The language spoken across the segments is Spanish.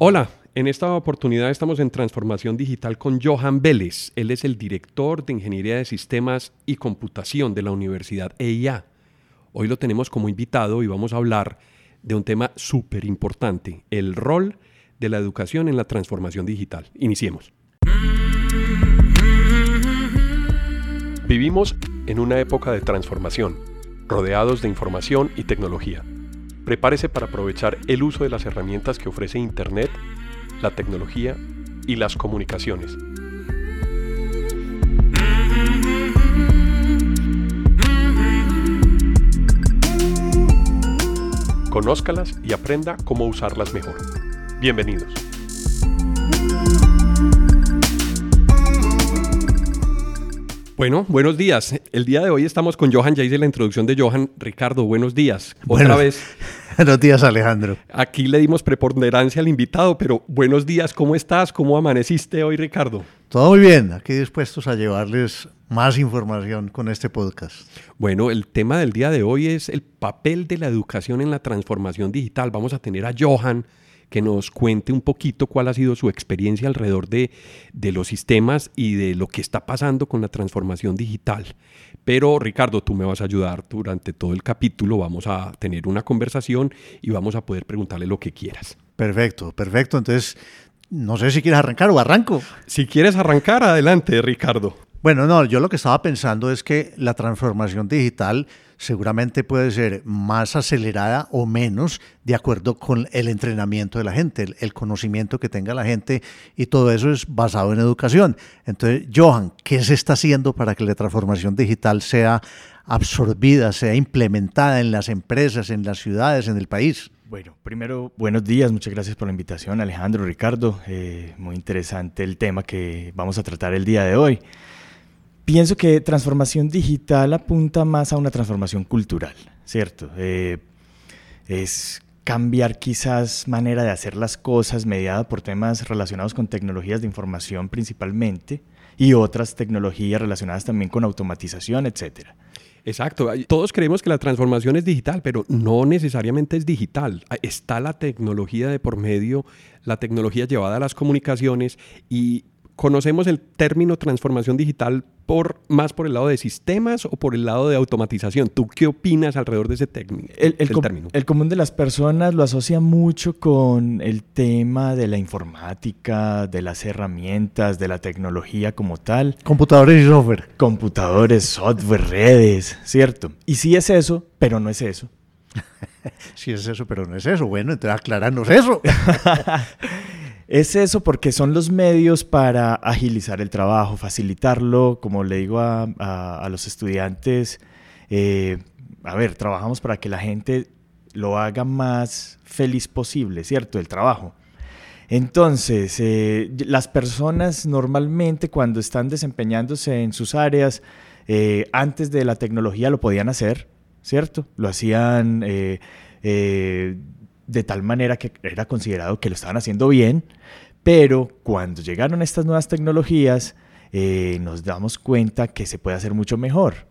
Hola, en esta oportunidad estamos en Transformación Digital con Johan Vélez. Él es el director de Ingeniería de Sistemas y Computación de la Universidad EIA. Hoy lo tenemos como invitado y vamos a hablar de un tema súper importante, el rol de la educación en la transformación digital. Iniciemos. Vivimos en una época de transformación, rodeados de información y tecnología. Prepárese para aprovechar el uso de las herramientas que ofrece Internet, la tecnología y las comunicaciones. Conózcalas y aprenda cómo usarlas mejor. Bienvenidos. Bueno, buenos días. El día de hoy estamos con Johan. Ya hice la introducción de Johan. Ricardo, buenos días. Otra vez. Buenos días, Alejandro. Aquí le dimos preponderancia al invitado, pero buenos días. ¿Cómo estás? ¿Cómo amaneciste hoy, Ricardo? Todo muy bien. Aquí dispuestos a llevarles más información con este podcast. Bueno, el tema del día de hoy es el papel de la educación en la transformación digital. Vamos a tener a Johan que nos cuente un poquito cuál ha sido su experiencia alrededor de, los sistemas y de lo que está pasando con la transformación digital. Pero Ricardo, tú me vas a ayudar durante todo el capítulo, vamos a tener una conversación y vamos a poder preguntarle lo que quieras. Perfecto, perfecto. Entonces, no sé si quieres arrancar o arranco. Si quieres arrancar, adelante, Ricardo. Bueno, no, yo lo que estaba pensando es que la transformación digital seguramente puede ser más acelerada o menos de acuerdo con el entrenamiento de la gente, el, conocimiento que tenga la gente y todo eso es basado en educación. Entonces, Johan, ¿qué se está haciendo para que la transformación digital sea absorbida, sea implementada en las empresas, en las ciudades, en el país? Bueno, primero, buenos días, muchas gracias por la invitación, Alejandro, Ricardo. Eh, muy interesante el tema que vamos a tratar el día de hoy. Pienso que transformación digital apunta más a una transformación cultural, ¿cierto? Eh, es cambiar quizás manera de hacer las cosas mediada por temas relacionados con tecnologías de información principalmente y otras tecnologías relacionadas también con automatización, etcétera. Exacto. Todos creemos que la transformación es digital, pero no necesariamente es digital. Está la tecnología de por medio, la tecnología llevada a las comunicaciones y conocemos el término transformación digital por, más por el lado de sistemas o por el lado de automatización. ¿Tú qué opinas alrededor de ese término? El, término? el común de las personas lo asocia mucho con el tema de la informática, de las herramientas, de la tecnología como tal. Computadores y software. Computadores, software, redes, ¿cierto? Y sí es eso, pero no es eso. sí es eso, pero no es eso. Bueno, entonces aclaranos eso. Es eso porque son los medios para agilizar el trabajo, facilitarlo, como le digo a, los estudiantes, eh, a ver, trabajamos para que la gente lo haga más feliz posible, ¿cierto? El trabajo. Entonces, eh, las personas normalmente cuando están desempeñándose en sus áreas, eh, antes de la tecnología lo podían hacer, ¿cierto? Lo hacían de tal manera que era considerado que lo estaban haciendo bien, pero cuando llegaron estas nuevas tecnologías, eh, nos damos cuenta que se puede hacer mucho mejor.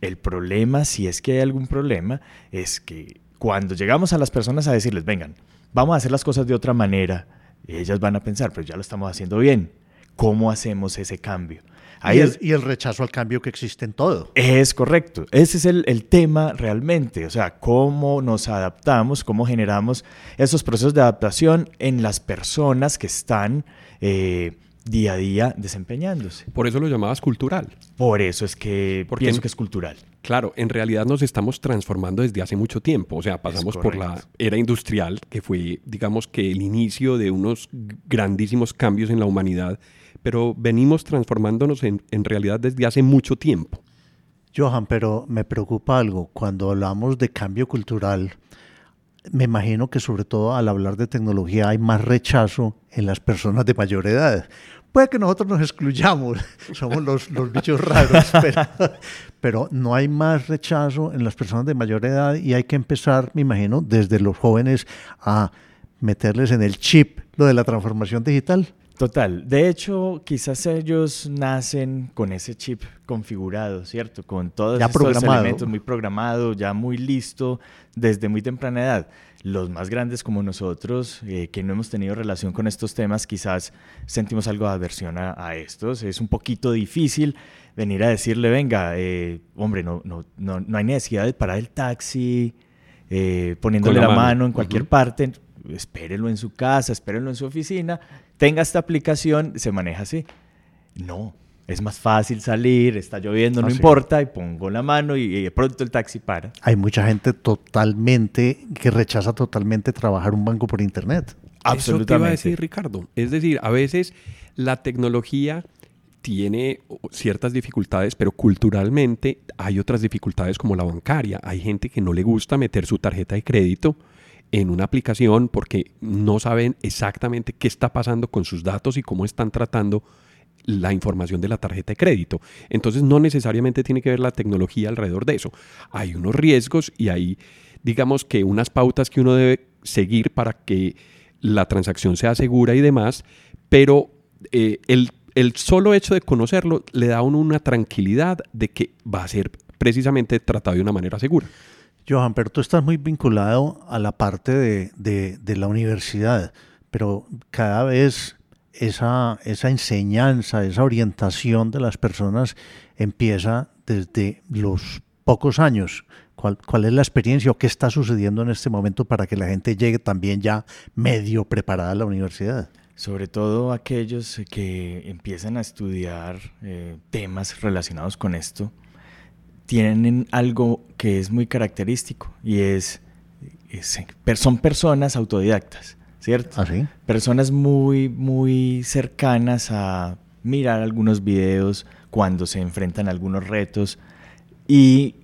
El problema, si es que hay algún problema, es que cuando llegamos a las personas a decirles, vengan, vamos a hacer las cosas de otra manera, ellas van a pensar, pero ya lo estamos haciendo bien. ¿Cómo hacemos ese cambio? Y, el, rechazo al cambio que existe en todo. Es correcto. Ese es el, tema realmente. O sea, cómo nos adaptamos, cómo generamos esos procesos de adaptación en las personas que están eh, día a día desempeñándose. Por eso lo llamabas cultural. Por eso es que Porque pienso que es cultural. Claro, en realidad nos estamos transformando desde hace mucho tiempo. O sea, pasamos por la era industrial, que fue, digamos, que el inicio de unos grandísimos cambios en la humanidad pero venimos transformándonos en, realidad desde hace mucho tiempo. Johan, pero me preocupa algo. Cuando hablamos de cambio cultural, me imagino que sobre todo al hablar de tecnología hay más rechazo en las personas de mayor edad. Puede que nosotros nos excluyamos, somos los, los bichos raros, pero, pero, no hay más rechazo en las personas de mayor edad y hay que empezar, me imagino, desde los jóvenes a meterles en el chip lo de la transformación digital. Total. De hecho, quizás ellos nacen con ese chip configurado, ¿cierto? Con todos ya estos programado. elementos muy programado, ya muy listo desde muy temprana edad. Los más grandes como nosotros, eh, que no hemos tenido relación con estos temas, quizás sentimos algo de aversión a, a estos. Es un poquito difícil venir a decirle, venga, eh, hombre, no, no, no, no hay necesidad de parar el taxi, eh, poniéndole la, la mano. en cualquier parte, espérelo en su casa, espérelo en su oficina, tenga esta aplicación, se maneja así. No, es más fácil salir, está lloviendo, no Ah, sí. importa, y pongo la mano y, y de pronto el taxi para. Hay mucha gente totalmente que rechaza totalmente trabajar un banco por internet. Eso te iba a decir, Ricardo. Es decir, a veces la tecnología tiene ciertas dificultades, pero culturalmente hay otras dificultades como la bancaria. Hay gente que no le gusta meter su tarjeta de crédito en una aplicación porque no saben exactamente qué está pasando con sus datos y cómo están tratando la información de la tarjeta de crédito. Entonces no necesariamente tiene que ver la tecnología alrededor de eso. Hay unos riesgos y hay, digamos que unas pautas que uno debe seguir para que la transacción sea segura y demás, pero eh, el, el solo hecho de conocerlo le da a uno una tranquilidad de que va a ser precisamente tratado de una manera segura. Johan, pero tú estás muy vinculado a la parte de, de- la universidad, pero cada vez esa, esa enseñanza, esa orientación de las personas empieza desde los pocos años. ¿Cuál, cuál es la experiencia o qué está sucediendo en este momento para que la gente llegue también ya medio preparada a la universidad? Sobre todo aquellos que empiezan a estudiar eh, temas relacionados con esto, tienen algo que es muy característico y es, es- per- son personas autodidactas, ¿cierto? ¿Así? Personas muy, muy cercanas a mirar algunos videos cuando se enfrentan a algunos retos y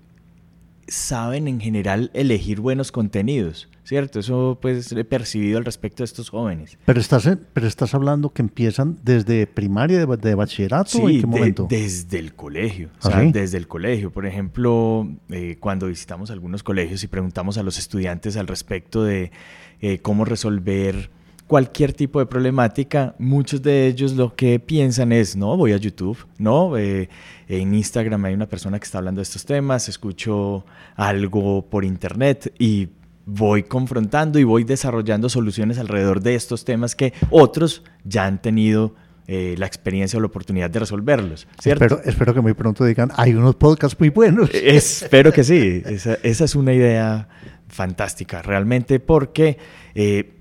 saben en general elegir buenos contenidos, ¿cierto? Eso pues he percibido al respecto de estos jóvenes. Pero estás, pero estás hablando que empiezan desde primaria, de, de bachillerato, ¿o ¿en Sí, qué de- momento? desde el colegio. ¿Ah, o sea, sí? desde el colegio. Por ejemplo, eh, cuando visitamos algunos colegios y preguntamos a los estudiantes al respecto de eh, cómo resolver cualquier tipo de problemática, muchos de ellos lo que piensan es, no, voy a YouTube, no, eh, en Instagram hay una persona que está hablando de estos temas, escucho algo por internet y voy confrontando y voy desarrollando soluciones alrededor de estos temas que otros ya han tenido eh, la experiencia o la oportunidad de resolverlos, ¿cierto? Espero, espero que muy pronto digan, hay unos podcasts muy buenos. Eh, Espero que sí. Esa, esa es una idea fantástica, realmente, porque eh,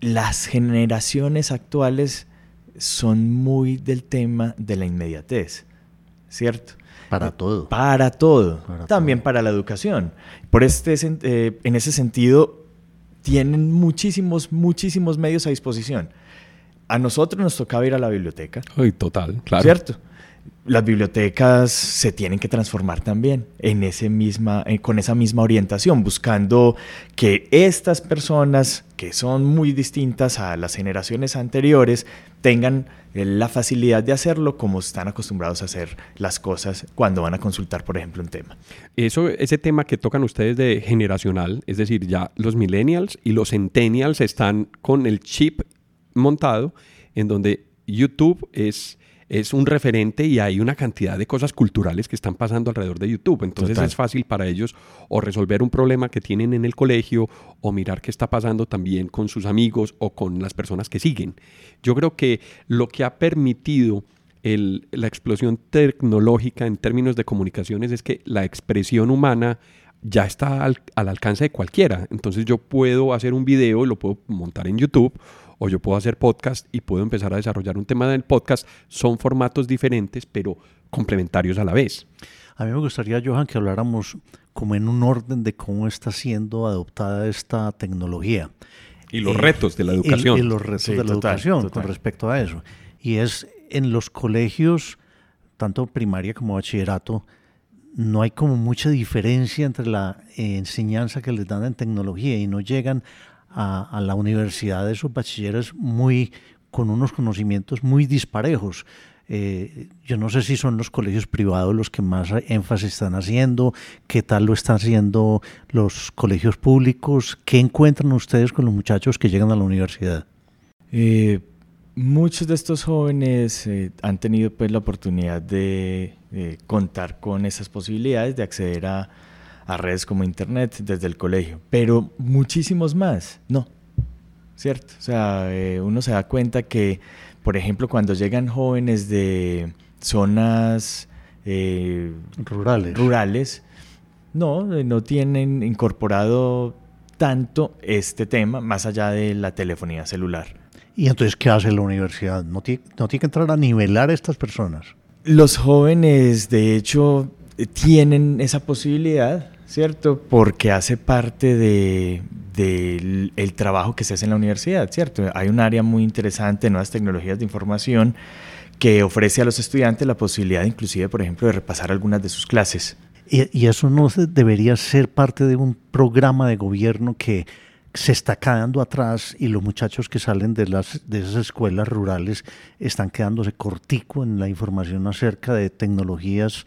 las generaciones actuales son muy del tema de la inmediatez, ¿cierto? Para todo. Para todo, Para también todo. para la educación. Por este, eh, en ese sentido, tienen muchísimos, muchísimos medios a disposición. A nosotros nos tocaba ir a la biblioteca, Ay, total, claro. ¿Cierto? Las bibliotecas se tienen que transformar también en ese misma, eh, con esa misma orientación, buscando que estas personas que son muy distintas a las generaciones anteriores tengan eh, la facilidad de hacerlo como están acostumbrados a hacer las cosas cuando van a consultar, por ejemplo, un tema. Eso, ese tema que tocan ustedes de generacional, es decir, ya los millennials y los centennials están con el chip montado en donde YouTube es, es un referente y hay una cantidad de cosas culturales que están pasando alrededor de YouTube. Entonces Total. es fácil para ellos o resolver un problema que tienen en el colegio o mirar qué está pasando también con sus amigos o con las personas que siguen. Yo creo que lo que ha permitido el- la explosión tecnológica en términos de comunicaciones es que la expresión humana ya está al, al alcance de cualquiera. Entonces yo puedo hacer un video, lo puedo montar en YouTube, o yo puedo hacer podcast y puedo empezar a desarrollar un tema del podcast. Son formatos diferentes, pero complementarios a la vez. A mí me gustaría, Johan, que habláramos como en un orden de cómo está siendo adoptada esta tecnología. Y los Eh, retos de la y- educación. Y, los retos Sí, de la total, educación total. con respecto a eso. Y es en los colegios, tanto primaria como bachillerato, no hay como mucha diferencia entre la eh, enseñanza que les dan en tecnología y no llegan a, la universidad de esos bachilleres muy con unos conocimientos muy disparejos. Eh, yo no sé si son los colegios privados los que más énfasis están haciendo, qué tal lo están haciendo los colegios públicos, qué encuentran ustedes con los muchachos que llegan a la universidad. Eh, muchos de estos jóvenes eh, han tenido pues la oportunidad de, contar con esas posibilidades de acceder a, redes como internet desde el colegio, pero muchísimos más, no, ¿cierto? O sea, eh, uno se da cuenta que, por ejemplo, cuando llegan jóvenes de zonas eh, rurales. rurales, no, no tienen incorporado tanto este tema más allá de la telefonía celular. ¿Y entonces qué hace la universidad? ¿No tiene, no tiene que entrar a nivelar a estas personas? Los jóvenes, de hecho, tienen esa posibilidad, ¿cierto? Porque hace parte del de, el trabajo que se hace en la universidad, ¿cierto? Hay un área muy interesante de nuevas tecnologías de información que ofrece a los estudiantes la posibilidad inclusive, por ejemplo, de repasar algunas de sus clases. ¿Y, y eso no debería ser parte de un programa de gobierno que se está quedando atrás y los muchachos que salen de, las, de esas escuelas rurales están quedándose cortico en la información acerca de tecnologías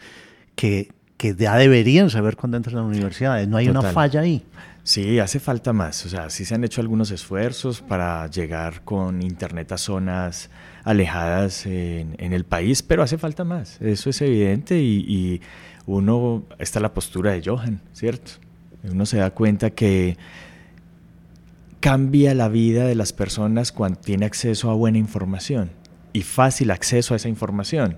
que, que ya deberían saber cuando entran a la universidad. No hay una falla ahí. Sí, hace falta más. O sea, sí se han hecho algunos esfuerzos para llegar con Internet a zonas alejadas en, en el país, pero hace falta más. Eso es evidente y, y uno, está la postura de Johan, ¿cierto? Uno se da cuenta que cambia la vida de las personas cuando tiene acceso a buena información y fácil acceso a esa información.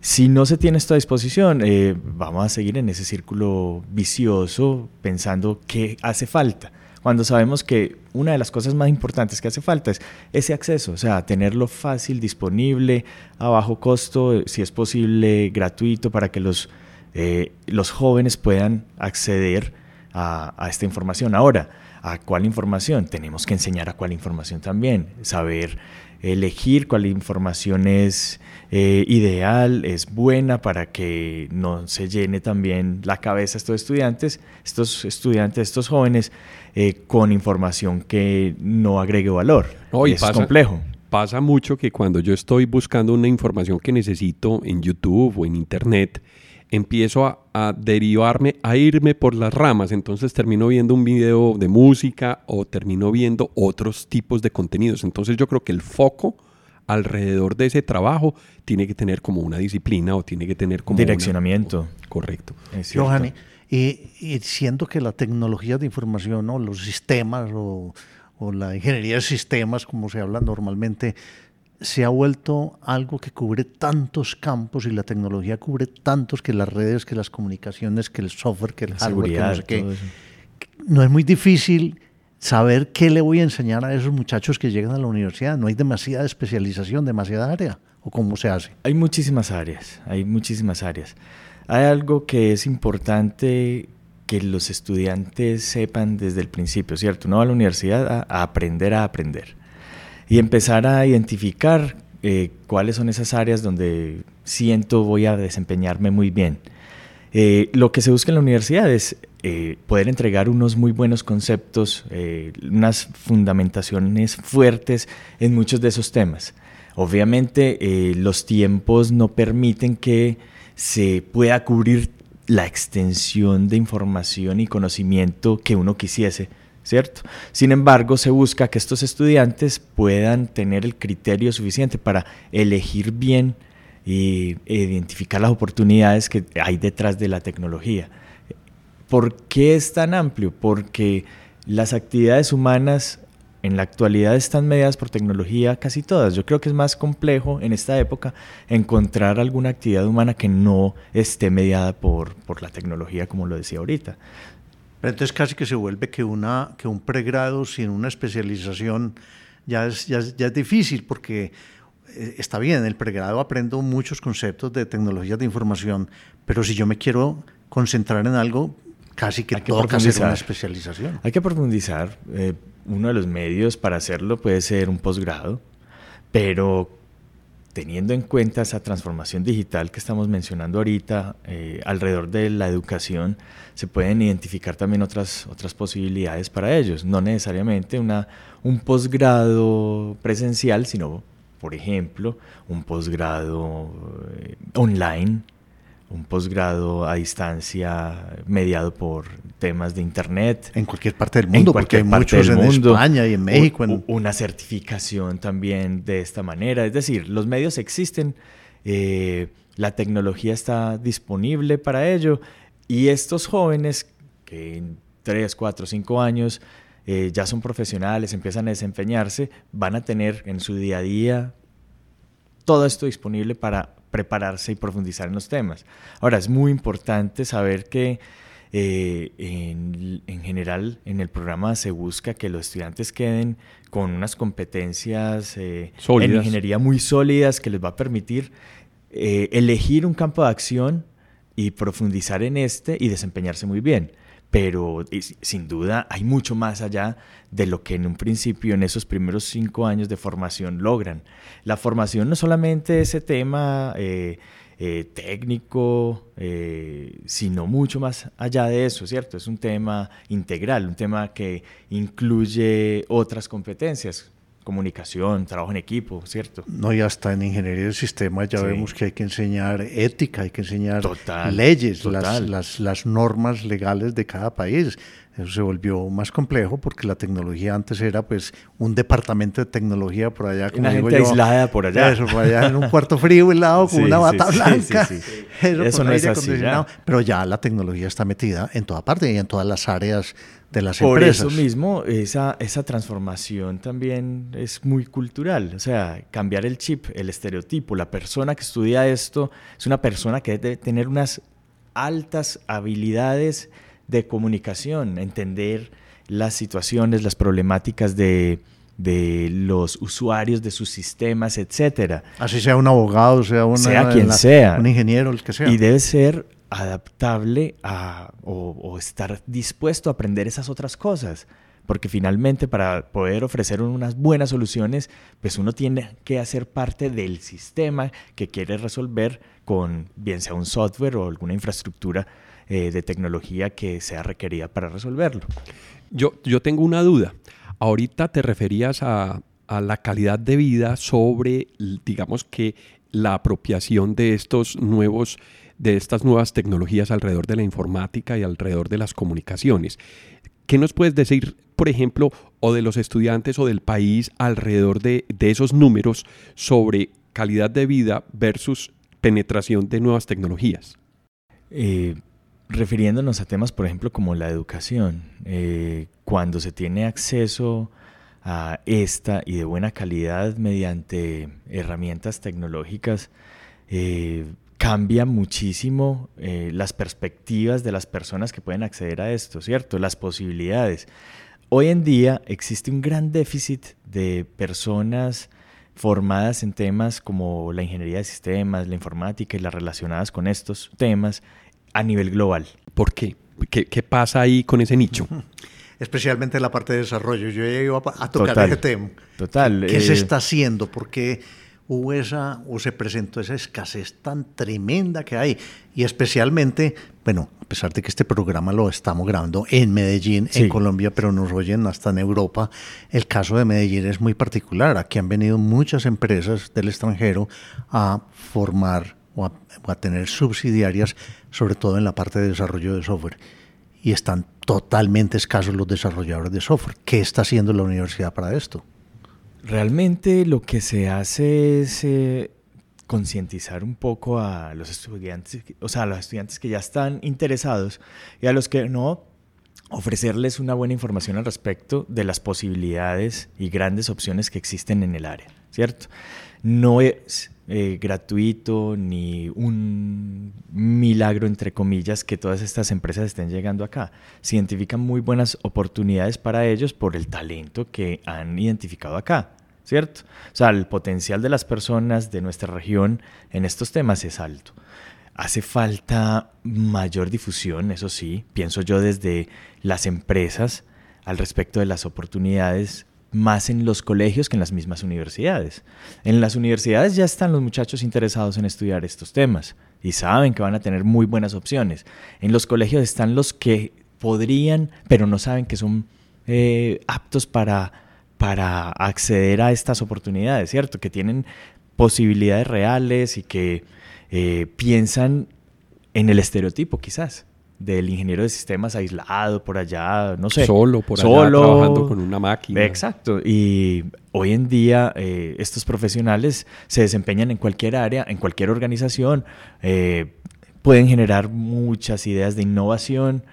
Si no se tiene esto a disposición, eh, vamos a seguir en ese círculo vicioso pensando qué hace falta, cuando sabemos que una de las cosas más importantes que hace falta es ese acceso, o sea, tenerlo fácil, disponible, a bajo costo, si es posible, gratuito, para que los, eh, los jóvenes puedan acceder a esta información. Ahora, a cuál información. Tenemos que enseñar a cuál información también, saber elegir cuál información es eh, ideal, es buena para que no se llene también la cabeza a estos estudiantes, estos estudiantes, estos jóvenes, eh, con información que no agregue valor. es complejo. Pasa mucho que cuando yo estoy buscando una información que necesito en YouTube o en Internet, empiezo a, derivarme, a irme por las ramas. Entonces termino viendo un video de música o termino viendo otros tipos de contenidos. Entonces yo creo que el foco alrededor de ese trabajo tiene que tener como una disciplina o tiene que tener como... Direccionamiento. correcto. Johanny, y, y, siendo que la tecnología de información o los sistemas o, o la ingeniería de sistemas, como se habla normalmente, se ha vuelto algo que cubre tantos campos y la tecnología cubre tantos que las redes, que las comunicaciones, que el software, que el hardware, que no, sé no es muy difícil saber qué le voy a enseñar a esos muchachos que llegan a la universidad. No hay demasiada especialización, demasiada área. ¿O cómo se hace? Hay muchísimas áreas, hay muchísimas áreas. Hay algo que es importante que los estudiantes sepan desde el principio, ¿cierto? Uno va a la universidad a aprender a aprender y empezar a identificar eh, cuáles son esas áreas donde siento voy a desempeñarme muy bien. Eh, lo que se busca en la universidad es eh, poder entregar unos muy buenos conceptos, unas fundamentaciones fuertes en muchos de esos temas. Obviamente los tiempos no permiten que se pueda cubrir la extensión de información y conocimiento que uno quisiese, ¿cierto? Sin embargo, se busca que estos estudiantes puedan tener el criterio suficiente para elegir bien e identificar las oportunidades que hay detrás de la tecnología. ¿Por qué es tan amplio? Porque las actividades humanas en la actualidad están mediadas por tecnología casi todas. Yo creo que es más complejo en esta época encontrar alguna actividad humana que no esté mediada por, por la tecnología, como lo decía ahorita. Pero entonces casi que se vuelve que, una, que un pregrado sin una especialización ya es, ya, es difícil porque eh, está bien, en el pregrado aprendo muchos conceptos de tecnologías de información, pero si yo me quiero concentrar en algo, casi que, Hay que hacer una especialización. Hay que profundizar. Eh, uno de los medios para hacerlo puede ser un posgrado, pero teniendo en cuenta esa transformación digital que estamos mencionando ahorita, eh, alrededor de la educación, se pueden identificar también otras, otras posibilidades para ellos. No necesariamente una, un posgrado presencial, sino, por ejemplo, un posgrado eh, online un posgrado a distancia mediado por temas de Internet. En cualquier parte del mundo, porque hay muchos en España y en México. Una certificación también de esta manera. Es decir, los medios existen, eh, la tecnología está disponible para ello y estos jóvenes que en 3, 4, 5 años eh, ya son profesionales, empiezan a desempeñarse, van a tener en su día a día todo esto disponible para prepararse y profundizar en los temas. Ahora, es muy importante saber que eh, en, general en el programa se busca que los estudiantes queden con unas competencias eh, en ingeniería muy sólidas que les va a permitir eh, elegir un campo de acción y profundizar en este y desempeñarse muy bien pero sin duda hay mucho más allá de lo que en un principio, en esos primeros cinco años de formación logran. La formación no solamente ese tema eh, eh, técnico, eh, sino mucho más allá de eso, ¿cierto? Es un tema integral, un tema que incluye otras competencias, comunicación, trabajo en equipo, ¿cierto? No, y hasta en ingeniería del sistema ya vemos que hay que enseñar ética, hay que enseñar leyes, Las, las, las, normas legales de cada país. Eso se volvió más complejo porque la tecnología antes era pues un departamento de tecnología por allá. Como una gente aislada por allá. Eso, por allá en un cuarto frío helado con una bata blanca. Eso, no es así, Pero ya la tecnología está metida en toda parte y en todas las áreas de las Por empresas. Por eso mismo, esa, esa transformación también es muy cultural. O sea, cambiar el chip, el estereotipo. La persona que estudia esto es una persona que debe tener unas altas habilidades de comunicación, entender las situaciones, las problemáticas de, de los usuarios de sus sistemas, etcétera. Así sea un abogado, sea, una, sea quien sea. Un ingeniero, el que sea. Y debe ser adaptable a, o, estar dispuesto a aprender esas otras cosas. Porque finalmente para poder ofrecer unas buenas soluciones, pues uno tiene que hacer parte del sistema que quiere resolver con bien sea un software o alguna infraestructura eh, de tecnología que sea requerida para resolverlo. Yo, yo tengo una duda. Ahorita te referías a, a la calidad de vida sobre, digamos que, la apropiación de estos nuevos de estas nuevas tecnologías alrededor de la informática y alrededor de las comunicaciones. ¿Qué nos puedes decir, por ejemplo, o de los estudiantes o del país alrededor de, esos números sobre calidad de vida versus penetración de nuevas tecnologías? Eh, refiriéndonos a temas, por ejemplo, como la educación, eh, cuando se tiene acceso a esta y de buena calidad mediante herramientas tecnológicas, eh, cambia muchísimo eh, las perspectivas de las personas que pueden acceder a esto, ¿cierto? Las posibilidades. Hoy en día existe un gran déficit de personas formadas en temas como la ingeniería de sistemas, la informática y las relacionadas con estos temas a nivel global. ¿Por qué? ¿Qué, pasa ahí con ese nicho? Especialmente en la parte de desarrollo. Yo he ido a, tocar ese tema. Total. ¿Qué, se eh, está haciendo? Porque hubo esa o se presentó esa escasez tan tremenda que hay y especialmente, bueno, a pesar de que este programa lo estamos grabando en Medellín, en Colombia, pero nos oyen hasta en Europa, el caso de Medellín es muy particular. Aquí han venido muchas empresas del extranjero a formar o a, o a tener subsidiarias, sobre todo en la parte de desarrollo de software. Y están totalmente escasos los desarrolladores de software. ¿Qué está haciendo la universidad para esto? Realmente lo que se hace es eh, concientizar un poco a los estudiantes, o sea, a los estudiantes que ya están interesados y a los que no, ofrecerles una buena información al respecto de las posibilidades y grandes opciones que existen en el área, ¿cierto? No es eh, gratuito ni un milagro, entre comillas, que todas estas empresas estén llegando acá. Se identifican muy buenas oportunidades para ellos por el talento que han identificado acá. ¿cierto? O sea, el potencial de las personas de nuestra región en estos temas es alto. Hace falta mayor difusión, eso sí, pienso yo desde las empresas al respecto de las oportunidades más en los colegios que en las mismas universidades. En las universidades ya están los muchachos interesados en estudiar estos temas y saben que van a tener muy buenas opciones. En los colegios están los que podrían, pero no saben que son eh, aptos para para acceder a estas oportunidades, ¿cierto? Que tienen posibilidades reales y que eh, piensan en el estereotipo quizás del ingeniero de sistemas aislado por allá, no sé. Solo por allá trabajando con una máquina. Exacto. Y hoy en día eh, estos profesionales se desempeñan en cualquier área, en cualquier organización, eh, pueden generar muchas ideas de innovación.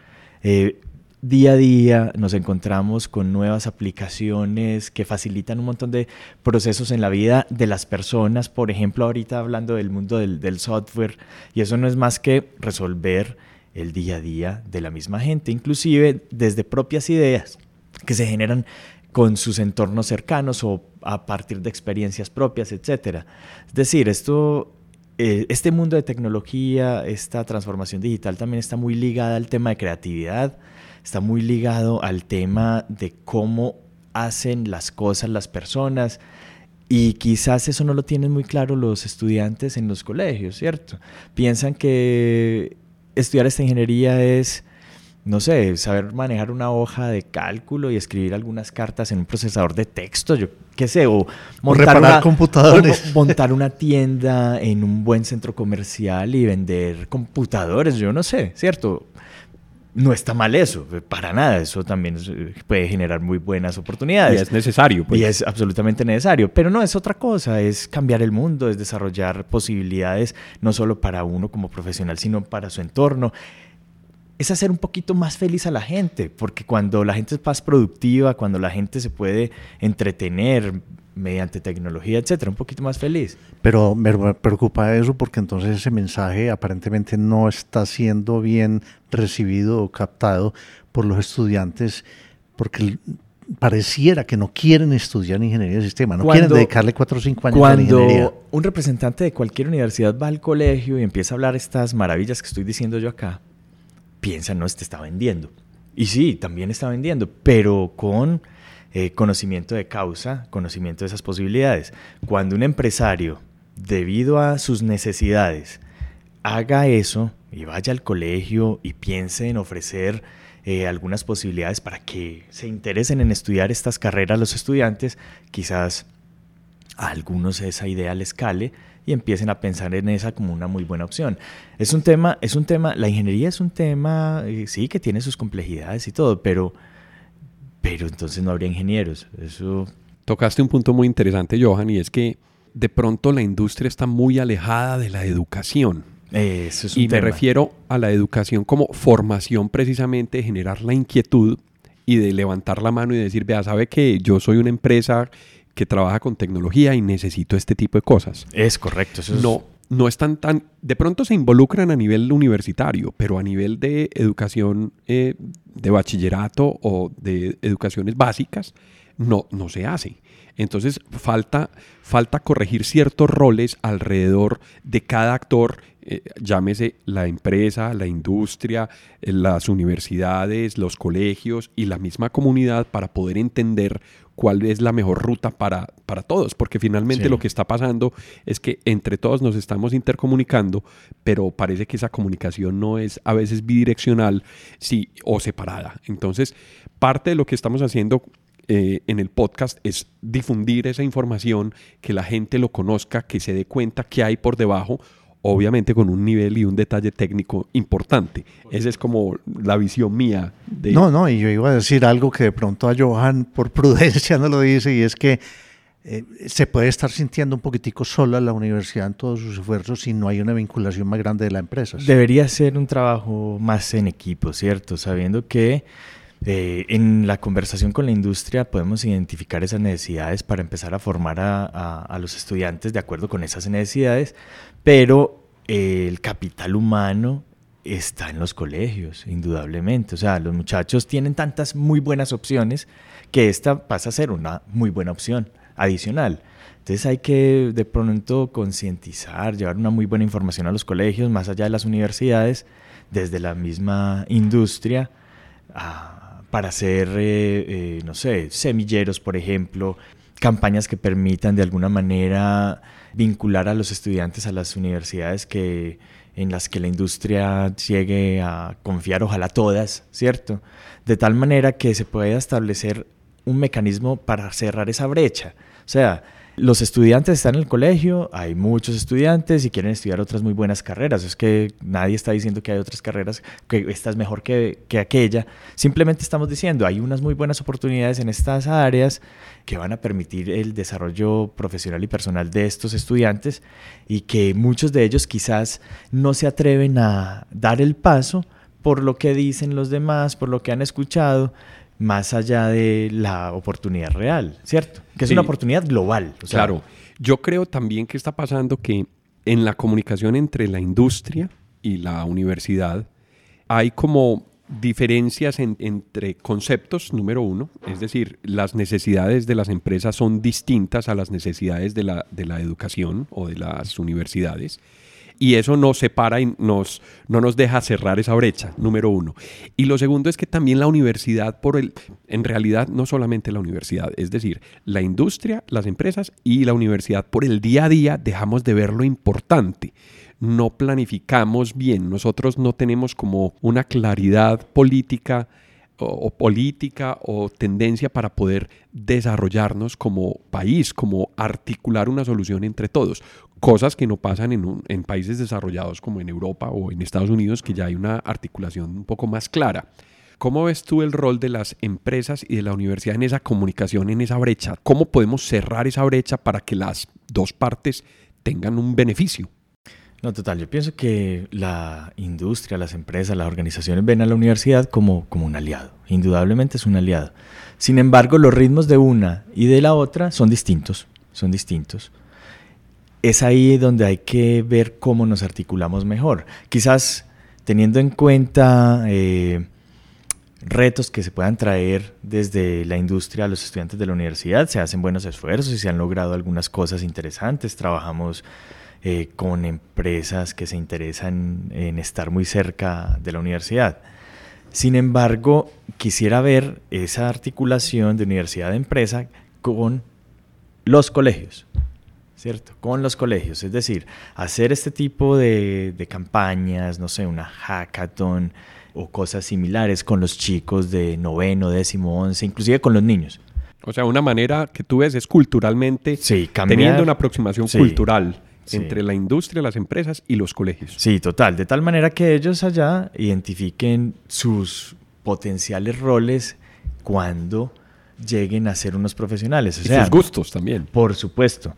Eh, día a día nos encontramos con nuevas aplicaciones que facilitan un montón de procesos en la vida de las personas. Por ejemplo, ahorita hablando del mundo del, del software, y eso no es más que resolver el día a día de la misma gente, inclusive desde propias ideas que se generan con sus entornos cercanos o a partir de experiencias propias, etc. Es decir, esto, eh, este mundo de tecnología, esta transformación digital también está muy ligada al tema de creatividad, está muy ligado al tema de cómo hacen las cosas las personas, y quizás eso no lo tienen muy claro los estudiantes en los colegios, ¿cierto? Piensan que estudiar esta ingeniería es, no sé, saber manejar una hoja de cálculo y escribir algunas cartas en un procesador de texto, yo qué sé, o montar, una, computadores. montar una tienda en un buen centro comercial y vender computadores, yo no sé, ¿cierto? No está mal eso, para nada, eso también puede generar muy buenas oportunidades. Y es necesario. Pues. Y es absolutamente necesario, pero no es otra cosa, es cambiar el mundo, es desarrollar posibilidades no solo para uno como profesional, sino para su entorno. Es hacer un poquito más feliz a la gente, porque cuando la gente es más productiva, cuando la gente se puede entretener, mediante tecnología, etcétera, un poquito más feliz. Pero me preocupa eso porque entonces ese mensaje aparentemente no está siendo bien recibido o captado por los estudiantes porque pareciera que no quieren estudiar ingeniería de sistema, no quieren dedicarle cuatro o cinco años a la ingeniería. Cuando un representante de cualquier universidad va al colegio y empieza a hablar estas maravillas que estoy diciendo yo acá, piensa, no, este está vendiendo. Y sí, también está vendiendo, pero con eh, conocimiento de causa, conocimiento de esas posibilidades. Cuando un empresario, debido a sus necesidades, haga eso y vaya al colegio y piense en ofrecer eh, algunas posibilidades para que se interesen en estudiar estas carreras los estudiantes, quizás a algunos esa idea les cale y empiecen a pensar en esa como una muy buena opción. Es un tema, es un tema, la ingeniería es un tema, eh, sí, que tiene sus complejidades y todo, pero pero entonces no habría ingenieros. Eso... Tocaste un punto muy interesante, Johan, y es que de pronto la industria está muy alejada de la educación. Eso es y me refiero a la educación como formación precisamente de generar la inquietud y de levantar la mano y decir, vea, sabe que yo soy una empresa que trabaja con tecnología y necesito este tipo de cosas. Es correcto. Eso no, no están tan, de pronto se involucran a nivel universitario, pero a nivel de educación eh, de bachillerato o de educaciones básicas, no, no se hace. Entonces falta, falta corregir ciertos roles alrededor de cada actor, eh, llámese la empresa, la industria, eh, las universidades, los colegios y la misma comunidad para poder entender cuál es la mejor ruta para, para todos, porque finalmente lo que está pasando es que entre todos nos estamos intercomunicando, pero parece que esa comunicación no es a veces bidireccional sí, o separada. Entonces, parte de lo que estamos haciendo eh, en el podcast es difundir esa información, que la gente lo conozca, que se dé cuenta que hay por debajo obviamente con un nivel y un detalle técnico importante. Esa es como la visión mía. De... No, no, y yo iba a decir algo que de pronto a Johan por prudencia no lo dice, y es que eh, se puede estar sintiendo un poquitico sola la universidad en todos sus esfuerzos si no hay una vinculación más grande de la empresa. Debería ser un trabajo más en equipo, ¿cierto? Sabiendo que eh, en la conversación con la industria podemos identificar esas necesidades para empezar a formar a, a los estudiantes de acuerdo con esas necesidades, pero el capital humano está en los colegios, indudablemente. O sea, los muchachos tienen tantas muy buenas opciones que esta pasa a ser una muy buena opción adicional. Entonces hay que de pronto concientizar, llevar una muy buena información a los colegios, más allá de las universidades, desde la misma industria, para hacer, eh, eh, no sé, semilleros, por ejemplo, campañas que permitan de alguna manera vincular a los estudiantes a las universidades que, en las que la industria llegue a confiar, ojalá todas, ¿cierto? De tal manera que se pueda establecer un mecanismo para cerrar esa brecha. O sea, Los estudiantes están en el colegio, hay muchos estudiantes y quieren estudiar otras muy buenas carreras. Es que nadie está diciendo que hay otras carreras, que esta es mejor que, que aquella. Simplemente estamos diciendo, hay unas muy buenas oportunidades en estas áreas que van a permitir el desarrollo profesional y personal de estos estudiantes y que muchos de ellos quizás no se atreven a dar el paso por lo que dicen los demás, por lo que han escuchado, más allá de la oportunidad real, ¿cierto? Que es una oportunidad global. claro, yo creo también que está pasando que en la comunicación entre la industria y la universidad hay como diferencias entre conceptos, número uno, es decir, las necesidades de las empresas son distintas a las necesidades de la, de la educación o de las universidades y eso nos separa y nos, no nos deja cerrar esa brecha, número uno. Y lo segundo es que también la universidad, por el, en realidad no solamente la universidad, es decir, la industria, las empresas y la universidad, por el día a día dejamos de ver lo importante no planificamos bien, nosotros no tenemos como una claridad política o, política o tendencia para poder desarrollarnos como país, como articular una solución entre todos. Cosas que no pasan en, en países desarrollados como en Europa o en Estados Unidos, que ya hay una articulación un poco más clara. ¿Cómo ves tú el rol de las empresas y de la universidad en esa comunicación, en esa brecha? ¿Cómo podemos cerrar esa brecha para que las dos partes tengan un beneficio? No, total. Yo pienso que la industria, las empresas, las organizaciones ven a la universidad como, como un aliado. Indudablemente es un aliado. Sin embargo, los ritmos de una y de la otra son distintos. Son distintos. Es ahí donde hay que ver cómo nos articulamos mejor. Quizás teniendo en cuenta eh, retos que se puedan traer desde la industria a los estudiantes de la universidad, se hacen buenos esfuerzos y se han logrado algunas cosas interesantes. Trabajamos eh, con empresas que se interesan en estar muy cerca de la universidad. Sin embargo, quisiera ver esa articulación de universidad-empresa con los colegios, ¿cierto? Con los colegios, es decir, hacer este tipo de, de campañas, no sé, una hackathon o cosas similares con los chicos de noveno, décimo, once, inclusive con los niños. O sea, una manera que tú ves es culturalmente, sí, teniendo una aproximación cultural entre la industria, las empresas y los colegios. Sí, total. De tal manera que ellos allá identifiquen sus potenciales roles cuando lleguen a ser unos profesionales. y sus gustos también. Por supuesto.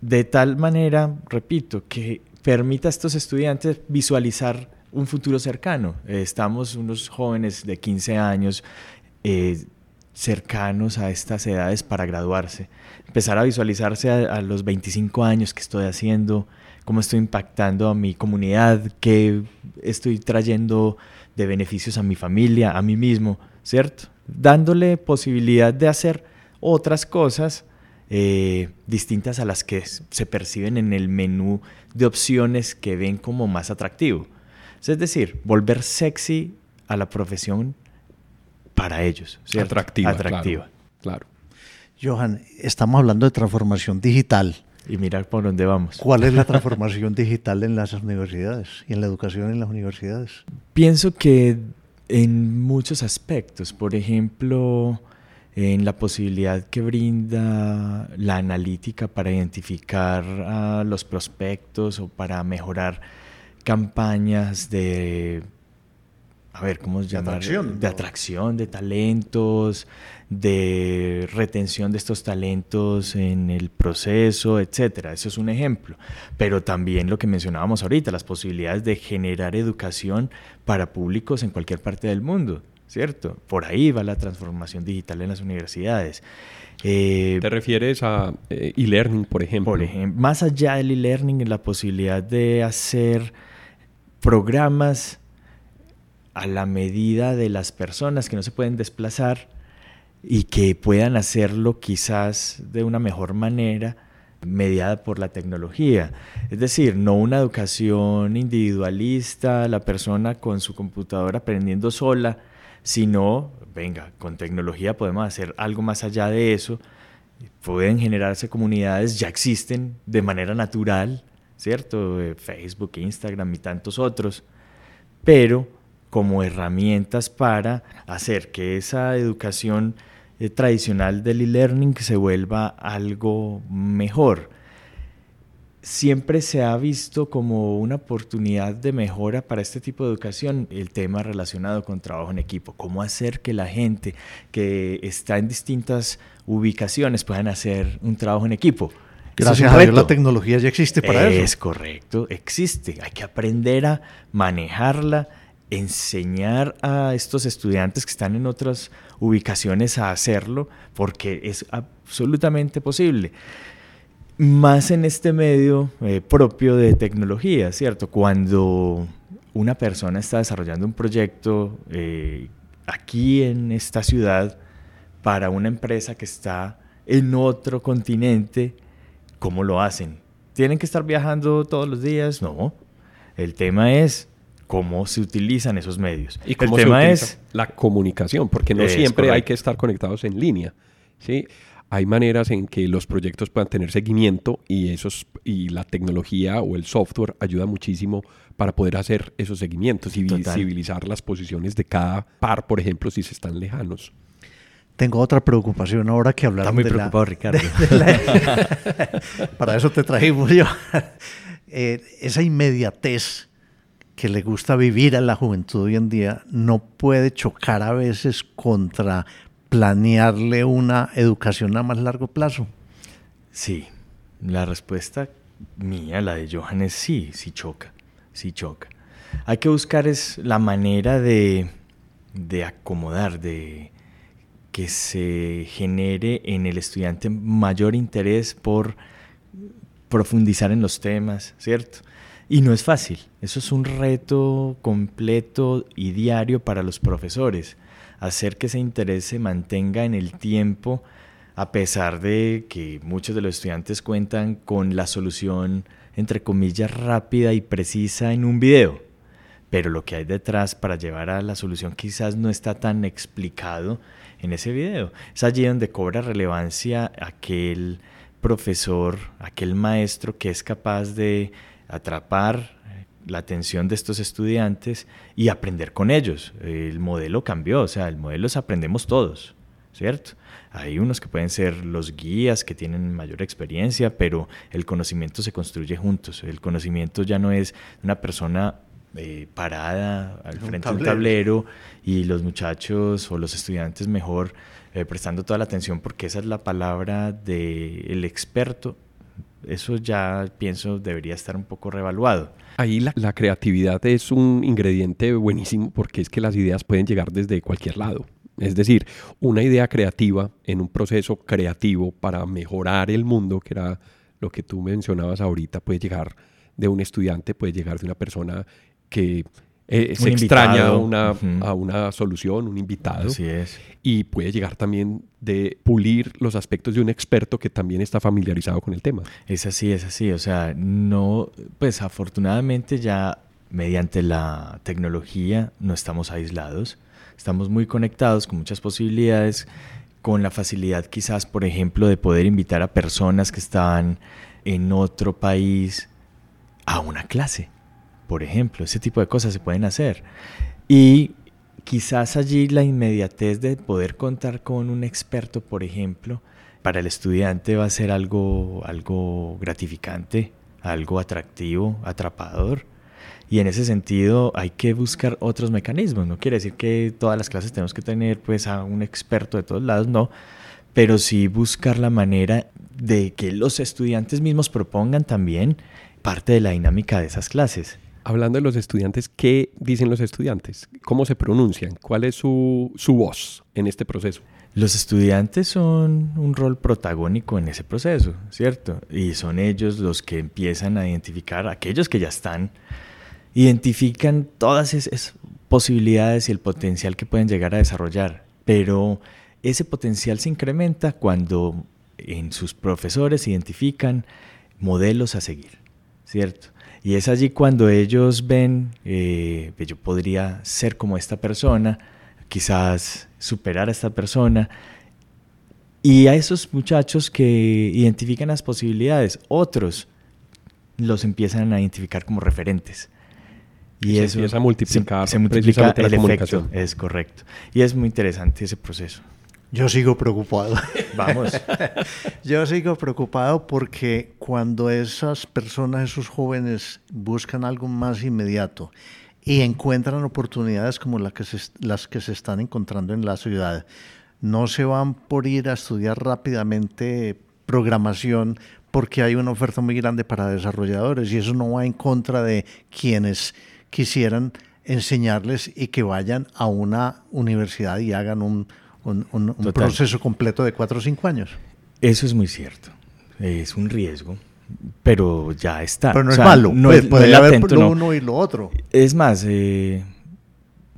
De tal manera, repito, que permita a estos estudiantes visualizar un futuro cercano. estamos unos jóvenes de 15 años eh, cercanos a estas edades para graduarse. Empezar a visualizarse a, los 25 años que estoy haciendo, cómo estoy impactando a mi comunidad, qué estoy trayendo de beneficios a mi familia, a mí mismo, ¿cierto? Dándole posibilidad de hacer otras cosas eh, distintas a las que se perciben en el menú de opciones que ven como más atractivo. Es decir, volver sexy a la profesión para ellos. Atractiva. Atractiva. Claro, Johan, estamos hablando de transformación digital. Y mirar por dónde vamos. ¿Cuál es la transformación digital en las universidades y en la educación en las universidades? Pienso que en muchos aspectos, por ejemplo, en la posibilidad que brinda la analítica para identificar a los prospectos o para mejorar campañas de a ver, ¿cómo se llama? De atracción, de talentos, de retención de estos talentos en el proceso, etcétera. Eso es un ejemplo. Pero también lo que mencionábamos ahorita, las posibilidades de generar educación para públicos en cualquier parte del mundo, ¿cierto? Por ahí va la transformación digital en las universidades. Eh, ¿Te refieres a eh, e-learning, por ejemplo? Por ejemplo, más allá del e-learning, la posibilidad de hacer programas a la medida de las personas que no se pueden desplazar y que puedan hacerlo quizás de una mejor manera mediada por la tecnología. Es decir, no una educación individualista, la persona con su computadora aprendiendo sola, sino, venga, con tecnología podemos hacer algo más allá de eso. Pueden generarse comunidades, ya existen de manera natural, ¿cierto? Eh, Facebook, Instagram y tantos otros, pero como herramientas para hacer que esa educación eh, tradicional del e-learning se vuelva algo mejor. Siempre se ha visto como una oportunidad de mejora para este tipo de educación el tema relacionado con trabajo en equipo, cómo hacer que la gente que está en distintas ubicaciones puedan hacer un trabajo en equipo. Gracias a Dios la tecnología ya existe para eso. Es correcto, existe. Hay que aprender a manejarla, enseñar a estos estudiantes que están en otras ubicaciones a hacerlo, porque es absolutamente posible. Más en este medio eh, propio de tecnología, ¿cierto? Cuando una persona está desarrollando un proyecto eh, aquí en esta ciudad para una empresa que está en otro continente, ¿cómo lo hacen? ¿Tienen que estar viajando todos los días? No. El tema es cómo se utilizan esos medios. Y cómo el tema es la comunicación, porque no siempre hay que estar conectados en línea. ¿sí? Hay maneras en que los proyectos puedan tener seguimiento y, esos, y la tecnología o el software ayuda muchísimo para poder hacer esos seguimientos y visibilizar las posiciones de cada par, por ejemplo, si se están lejanos. Tengo otra preocupación ahora que hablar Está muy preocupado, Ricardo. para eso te trajimos yo. Eh, esa inmediatez que le gusta vivir a la juventud hoy en día no puede chocar a veces contra planearle una educación a más largo plazo? Sí, la respuesta mía, la de Johan, es sí, sí choca, sí choca. Hay que buscar es la manera de, de acomodar, de que se genere en el estudiante mayor interés por profundizar en los temas, ¿cierto? Y no es fácil, eso es un reto completo y diario para los profesores, hacer que ese interés se mantenga en el tiempo, a pesar de que muchos de los estudiantes cuentan con la solución, entre comillas, rápida y precisa en un video. Pero lo que hay detrás para llevar a la solución quizás no está tan explicado en ese video. Es allí donde cobra relevancia aquel profesor, aquel maestro que es capaz de atrapar la atención de estos estudiantes y aprender con ellos. El modelo cambió, o sea, el modelo es aprendemos todos, ¿cierto? Hay unos que pueden ser los guías que tienen mayor experiencia, pero el conocimiento se construye juntos. El conocimiento ya no es una persona eh, parada al frente de un tablero y los muchachos o los estudiantes mejor eh, prestando toda la atención porque esa es la palabra del experto eso ya pienso debería estar un poco revaluado. Ahí la, creatividad es un ingrediente buenísimo porque es que las ideas pueden llegar desde cualquier lado. Es decir, una idea creativa en un proceso creativo para mejorar el mundo, que era lo que tú mencionabas ahorita, puede llegar de un estudiante, puede llegar de una persona que eh, se extraña a una, a una solución, un invitado. Así es. Y puede llegar también de pulir los aspectos de un experto que también está familiarizado con el tema. Es así, es así. O sea, no, pues afortunadamente ya mediante la tecnología no estamos aislados. Estamos muy conectados con muchas posibilidades, con la facilidad quizás, por ejemplo, de poder invitar a personas que están en otro país a una clase por ejemplo. Ese tipo de cosas se pueden hacer. Y quizás allí la inmediatez de poder contar con un experto, por ejemplo, para el estudiante va a ser algo, algo gratificante, algo atractivo, atrapador. Y en ese sentido hay que buscar otros mecanismos. No quiere decir que todas las clases tenemos que tener pues a un experto de todos lados, no. Pero sí buscar la manera de que los estudiantes mismos propongan también parte de la dinámica de esas clases. Hablando de los estudiantes, ¿qué dicen los estudiantes? ¿Cómo se pronuncian? ¿Cuál es su, voz en este proceso? Los estudiantes son un rol protagónico en ese proceso, ¿cierto? Y son ellos los que empiezan a identificar, aquellos que ya están, identifican todas esas posibilidades y el potencial que pueden llegar a desarrollar. Pero ese potencial se incrementa cuando en sus profesores identifican modelos a seguir, ¿cierto? Y es allí cuando ellos ven eh, que yo podría ser como esta persona, quizás superar a esta persona. Y a esos muchachos que identifican las posibilidades, otros los empiezan a identificar como referentes. Y, eso empieza a multiplicar, se, multiplica el efecto, es correcto. Y es muy interesante ese proceso. Yo sigo preocupado. Vamos. Yo sigo preocupado porque cuando esas personas, esos jóvenes buscan algo más inmediato y encuentran oportunidades como las que se, las que se están encontrando en la ciudad, no se van por ir a estudiar rápidamente programación porque hay una oferta muy grande para desarrolladores y eso no va en contra de quienes quisieran enseñarles y que vayan a una universidad y hagan un, un, proceso completo de cuatro o cinco años. Eso es muy cierto. Es un riesgo, pero ya está. Pero no es malo. No puede, puede haber lo uno y lo otro. Es más, eh,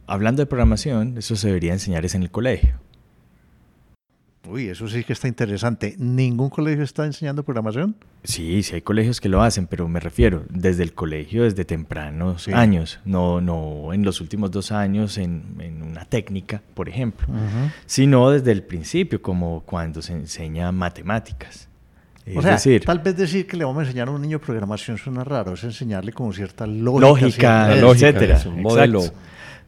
hablando de programación, eso se debería enseñar es en el colegio. Uy, eso sí que está interesante. ¿Ningún colegio está enseñando programación? Sí, sí hay colegios que lo hacen, pero me refiero desde el colegio, desde tempranos años, no, no en los últimos dos años en, una técnica, por ejemplo, sino desde el principio, como cuando se enseña matemáticas. o sea, decir, tal vez decir que le vamos a enseñar a un niño programación suena raro, es enseñarle como cierta lógica, lógica, etcétera, un modelo.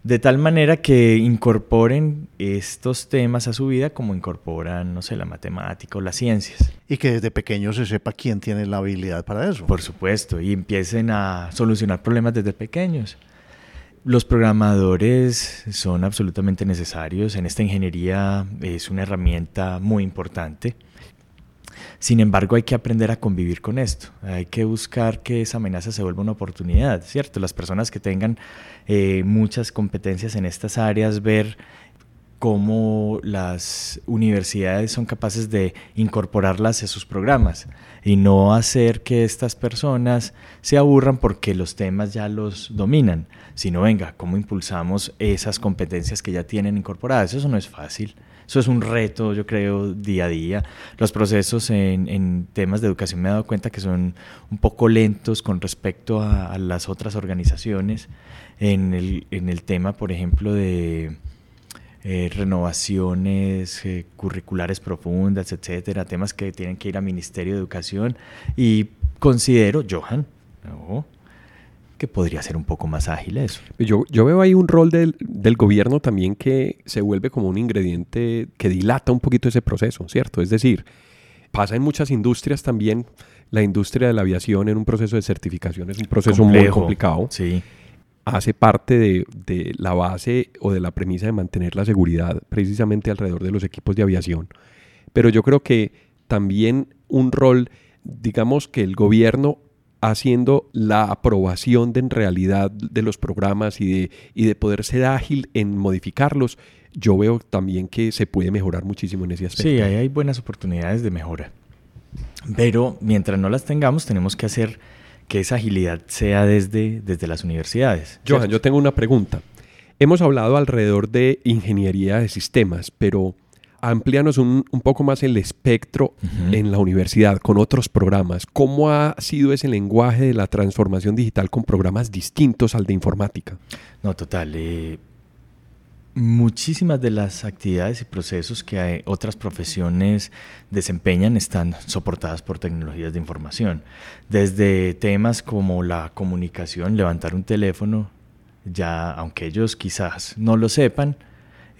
De tal manera que incorporen estos temas a su vida como incorporan, no sé, la matemática o las ciencias. Y que desde pequeño se sepa quién tiene la habilidad para eso. Por supuesto, y empiecen a solucionar problemas desde pequeños. Los programadores son absolutamente necesarios. En esta ingeniería es una herramienta muy importante. Sin embargo, hay que aprender a convivir con esto. Hay que buscar que esa amenaza se vuelva una oportunidad, ¿cierto? Las personas que tengan eh, muchas competencias en estas áreas, ver cómo las universidades son capaces de incorporarlas a sus programas y no hacer que estas personas se aburran porque los temas ya los dominan, sino venga, cómo impulsamos esas competencias que ya tienen incorporadas. Eso no es fácil. Eso es un reto, yo creo, día a día. Los procesos en, temas de educación me he dado cuenta que son un poco lentos con respecto a, las otras organizaciones. En el, en el, tema, por ejemplo, de eh, renovaciones eh, curriculares profundas, etcétera, temas que tienen que ir al Ministerio de Educación. Y considero, Johan, que podría ser un poco más ágil eso. Yo, yo veo ahí un rol del, del, gobierno también que se vuelve como un ingrediente que dilata un poquito ese proceso, ¿cierto? Es decir, pasa en muchas industrias también, la industria de la aviación en un proceso de certificación es un proceso muy complicado. Sí. Hace parte de, de la base o de la premisa de mantener la seguridad precisamente alrededor de los equipos de aviación. Pero yo creo que también un rol, digamos que el gobierno haciendo la aprobación de en realidad de los programas y de, y de poder ser ágil en modificarlos, yo veo también que se puede mejorar muchísimo en ese aspecto. Sí, ahí hay buenas oportunidades de mejora. Pero mientras no las tengamos, tenemos que hacer que esa agilidad sea desde, desde las universidades. Johan, yo tengo una pregunta. Hemos hablado alrededor de ingeniería de sistemas, pero amplíanos un, un, poco más el espectro en la universidad con otros programas. ¿Cómo ha sido ese lenguaje de la transformación digital con programas distintos al de informática? No, total. Eh, muchísimas de las actividades y procesos que hay, otras profesiones desempeñan están soportadas por tecnologías de información. Desde temas como la comunicación, levantar un teléfono, ya aunque ellos quizás no lo sepan,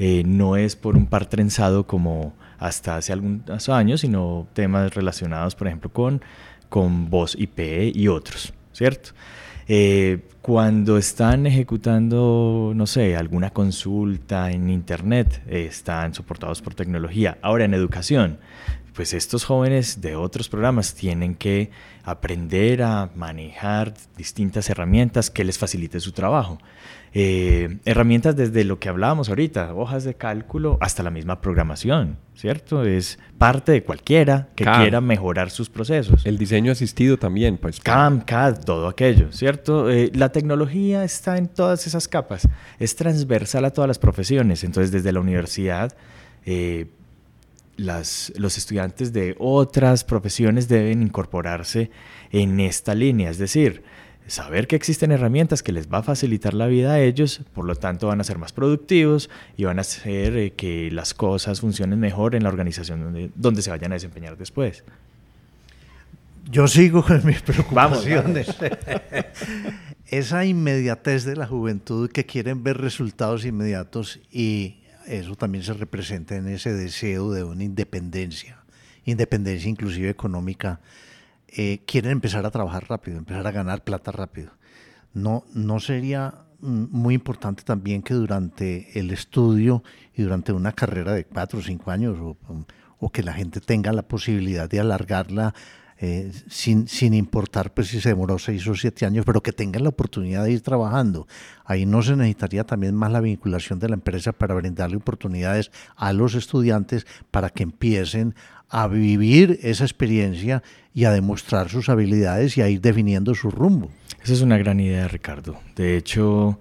eh, no es por un par trenzado como hasta hace algunos años, sino temas relacionados, por ejemplo, con, con voz IP y otros, ¿cierto? Eh, cuando están ejecutando, no sé, alguna consulta en Internet, están soportados por tecnología. Ahora, en educación, pues estos jóvenes de otros programas tienen que aprender a manejar distintas herramientas que les facilite su trabajo. Eh, herramientas desde lo que hablábamos ahorita, hojas de cálculo, hasta la misma programación, ¿cierto? Es parte de cualquiera que quiera mejorar sus procesos. El diseño asistido también, pues. CAM, CAD, todo aquello, ¿cierto? Eh, la tecnología está en todas esas capas, es transversal a todas las profesiones, entonces desde la universidad... Eh, las, los estudiantes de otras profesiones deben incorporarse en esta línea, es decir, saber que existen herramientas que les va a facilitar la vida a ellos, por lo tanto van a ser más productivos y van a hacer eh, que las cosas funcionen mejor en la organización donde, donde, se vayan a desempeñar después. Yo sigo con mis preocupaciones. Esa inmediatez de la juventud que quieren ver resultados inmediatos y eso también se representa en ese deseo de una independencia, independencia inclusive económica. Eh, quieren empezar a trabajar rápido, empezar a ganar plata rápido. No, no sería mm, muy importante también que durante el estudio y durante una carrera de cuatro o cinco años o, o que la gente tenga la posibilidad de alargarla eh, sin, sin importar pues, si se demoró seis o siete años, pero que tengan la oportunidad de ir trabajando. Ahí no se necesitaría también más la vinculación de la empresa para brindarle oportunidades a los estudiantes para que empiecen a vivir esa experiencia y a demostrar sus habilidades y a ir definiendo su rumbo. Esa es una gran idea, Ricardo. De hecho,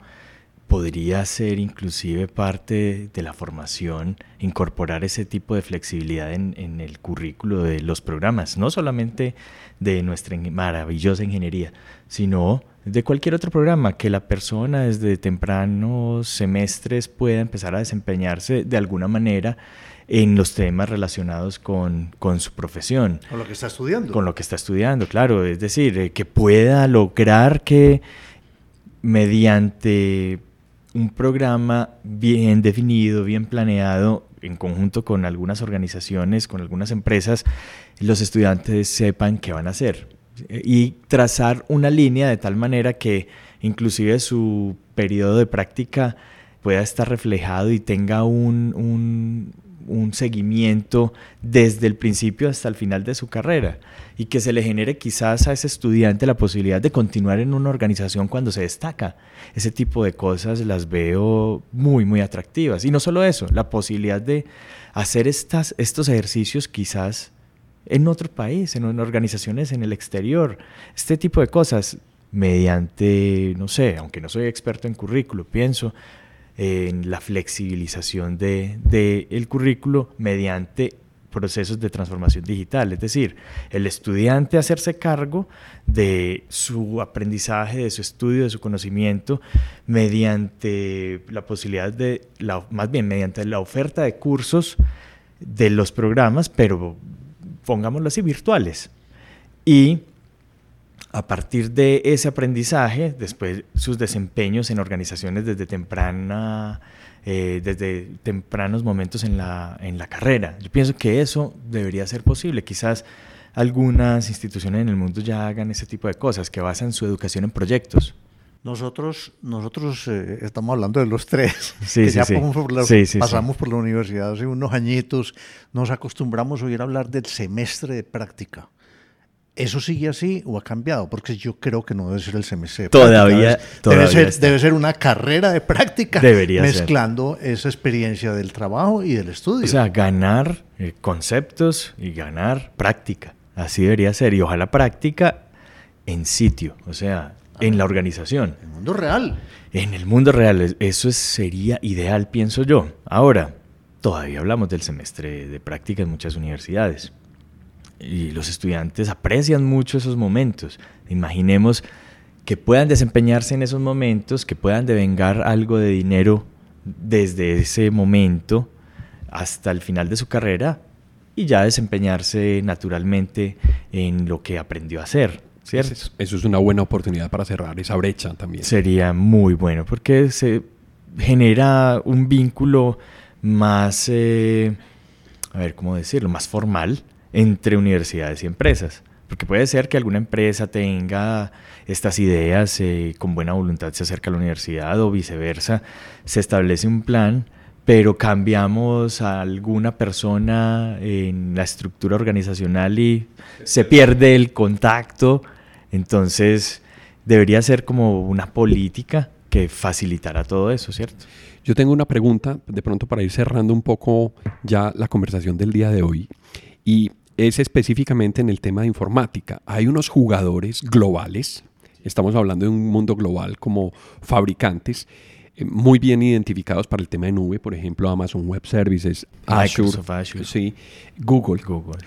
podría ser inclusive parte de la formación, incorporar ese tipo de flexibilidad en, el currículo de los programas, no solamente de nuestra maravillosa ingeniería, sino de cualquier otro programa, que la persona desde tempranos semestres pueda empezar a desempeñarse de alguna manera en los temas relacionados con, con, su profesión. Con lo que está estudiando. Con lo que está estudiando, claro. Es decir, eh, que pueda lograr que mediante un programa bien definido, bien planeado, en conjunto con algunas organizaciones, con algunas empresas, los estudiantes sepan qué van a hacer. Y trazar una línea de tal manera que inclusive su periodo de práctica pueda estar reflejado y tenga un, un seguimiento desde el principio hasta el final de su carrera y que se le genere quizás a ese estudiante la posibilidad de continuar en una organización cuando se destaca. Ese tipo de cosas las veo muy, muy atractivas. Y no solo eso, la posibilidad de hacer estas, estos ejercicios quizás en otro país, en organizaciones en el exterior. Este tipo de cosas mediante, no sé, aunque no soy experto en currículo, pienso en la flexibilización del de, el currículo mediante procesos de transformación digital, es decir, el estudiante hacerse cargo de su aprendizaje, de su estudio, de su conocimiento, mediante la posibilidad de, la, más bien mediante la oferta de cursos de los programas, pero pongámoslo así, virtuales. Y a partir de ese aprendizaje, después sus desempeños en organizaciones desde temprana, eh, desde tempranos momentos en la, en la carrera. Yo pienso que eso debería ser posible. Quizás algunas instituciones en el mundo ya hagan ese tipo de cosas, que basan su educación en proyectos. Nosotros, nosotros eh, estamos hablando de los tres, sí, que ya sí, pasamos por la universidad hace unos añitos, nos acostumbramos a oír hablar del semestre de práctica. ¿Eso sigue así o ha cambiado? Porque yo creo que no debe ser el semestre. todavía, debe, ser, debe ser una carrera de práctica Debería mezclando esa experiencia del trabajo y del estudio. O sea, ganar eh, conceptos y ganar práctica. Así debería ser. Y ojalá práctica en sitio, o sea, en la organización. En el mundo real. En el mundo real. Eso sería ideal, pienso yo. Ahora, todavía hablamos del semestre de práctica en muchas universidades y los estudiantes aprecian mucho esos momentos. Imaginemos que puedan desempeñarse en esos momentos, que puedan devengar algo de dinero desde ese momento hasta el final de su carrera y ya desempeñarse naturalmente en lo que aprendió a hacer. ¿cierto? Eso es una buena oportunidad para cerrar esa brecha también. Sería muy bueno porque se genera un vínculo más, eh, a ver, ¿cómo decirlo? Más formal entre universidades y empresas. Porque puede ser que alguna empresa tenga estas ideas, eh, con buena voluntad se acerca a la universidad o viceversa, se establece un plan, pero cambiamos a alguna persona en la estructura organizacional y se pierde el contacto. Entonces, debería ser como una política que facilitara todo eso, ¿cierto? Yo tengo una pregunta, de pronto para ir cerrando un poco ya la conversación del día de hoy. Y es específicamente en el tema de informática. Hay unos jugadores globales, estamos hablando de un mundo global como fabricantes, eh, muy bien identificados para el tema de nube, por ejemplo, Amazon Web Services, Azure, Sí, Google. Google.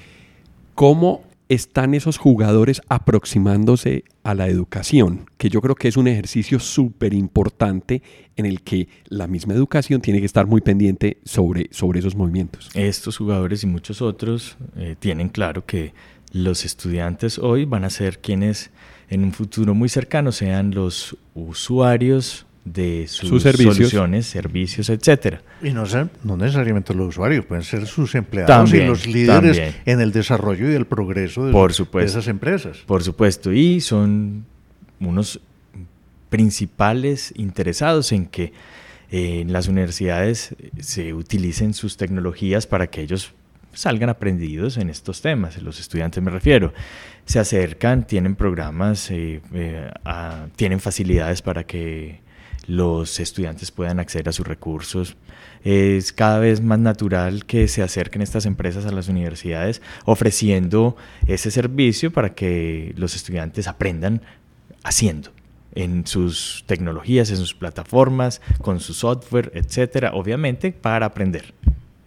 ¿Cómo están esos jugadores aproximándose a la educación, que yo creo que es un ejercicio súper importante en el que la misma educación tiene que estar muy pendiente sobre, sobre esos movimientos. Estos jugadores y muchos otros eh, tienen claro que los estudiantes hoy van a ser quienes en un futuro muy cercano sean los usuarios de sus, servicios. soluciones, servicios, etcétera. Y no, no necesariamente los usuarios, pueden ser sus empleados y los líderes en el desarrollo y el progreso de, de, esas empresas. Por supuesto, y son unos principales interesados en que eh, en las universidades se utilicen sus tecnologías para que ellos salgan aprendidos en estos temas, los estudiantes me refiero. Se acercan, tienen programas, eh, eh, tienen facilidades para que los estudiantes puedan acceder a sus recursos. Es cada vez más natural que se acerquen estas empresas a las universidades ofreciendo ese servicio para que los estudiantes aprendan haciendo en sus tecnologías, en sus plataformas, con su software, etcétera, obviamente para aprender.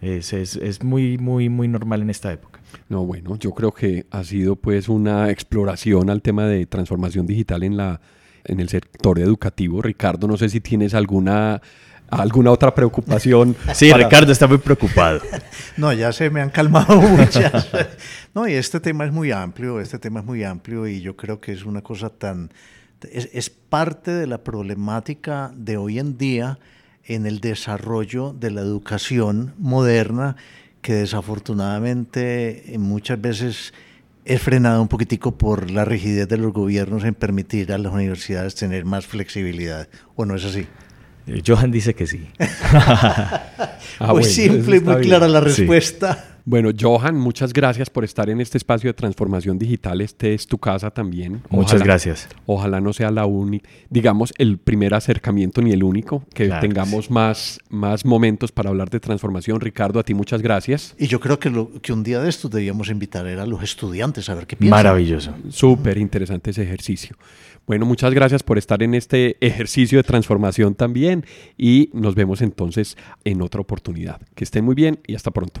Es, es, es, muy, muy, muy normal en esta época. No, bueno, yo creo que ha sido pues una exploración al tema de transformación digital en la en el sector educativo. Ricardo, no sé si tienes alguna alguna otra preocupación. Sí, Ricardo está muy preocupado. No, ya se me han calmado muchas. No, y este tema es muy amplio, este tema es muy amplio y yo creo que es una cosa tan... Es, es parte de la problemática de hoy en día en el desarrollo de la educación moderna que desafortunadamente muchas veces es frenado un poquitico por la rigidez de los gobiernos en permitir a las universidades tener más flexibilidad, ¿o no es así? Eh, Johan dice que sí. ah, muy simple y muy clara la respuesta. Bueno, Johan, muchas gracias por estar en este espacio de transformación digital. Este es tu casa también. muchas gracias. Ojalá no sea la única, digamos, el primer acercamiento ni el único, que tengamos más, más momentos para hablar de transformación. Ricardo, a ti muchas gracias. Y yo creo que, lo, que un día de estos debíamos invitar a los estudiantes a ver qué piensan. Maravilloso. Súper interesante ese ejercicio. Bueno, muchas gracias por estar en este ejercicio de transformación también y nos vemos entonces en otra oportunidad. Que estén muy bien y hasta pronto.